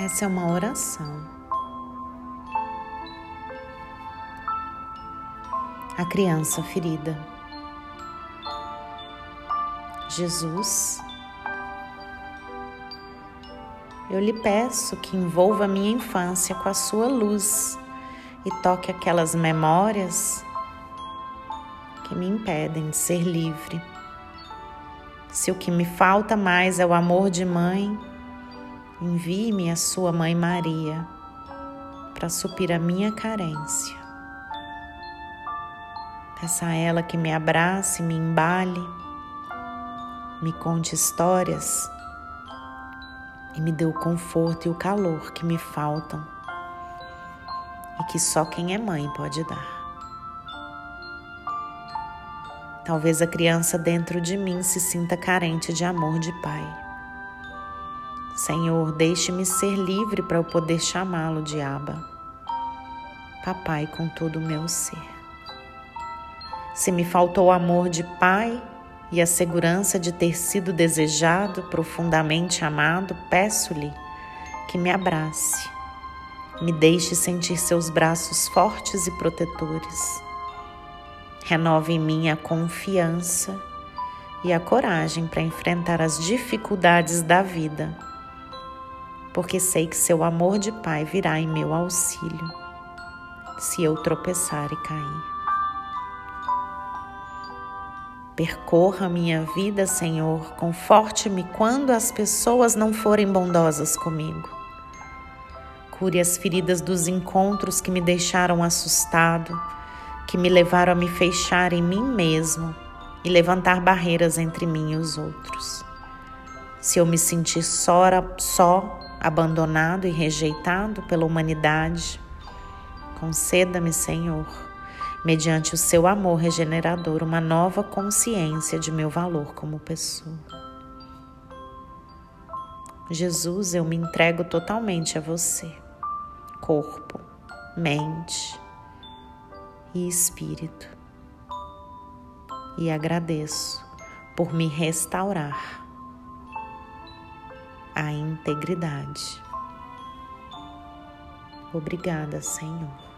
Essa é uma oração. A criança ferida. Jesus, eu lhe peço que envolva a minha infância com a sua luz e toque aquelas memórias que me impedem de ser livre. Se o que me falta mais é o amor de mãe, Envie-me a sua mãe Maria para suprir a minha carência. Peça a ela que me abrace, me embale, me conte histórias e me dê o conforto e o calor que me faltam e que só quem é mãe pode dar. Talvez a criança dentro de mim se sinta carente de amor de pai. Senhor, deixe-me ser livre para eu poder chamá-lo de Abba, papai com todo o meu ser. Se me faltou o amor de pai e a segurança de ter sido desejado, profundamente amado, peço-lhe que me abrace, me deixe sentir seus braços fortes e protetores. Renove em mim a confiança e a coragem para enfrentar as dificuldades da vida porque sei que seu amor de Pai virá em meu auxílio se eu tropeçar e cair. Percorra minha vida, Senhor, conforte-me quando as pessoas não forem bondosas comigo. Cure as feridas dos encontros que me deixaram assustado, que me levaram a me fechar em mim mesmo e levantar barreiras entre mim e os outros. Se eu me sentir só, só abandonado e rejeitado pela humanidade. Conceda-me, Senhor, mediante o seu amor regenerador, uma nova consciência de meu valor como pessoa. Jesus, eu me entrego totalmente a você, corpo, mente e espírito, e agradeço por me restaurar a integridade. Obrigada, Senhor.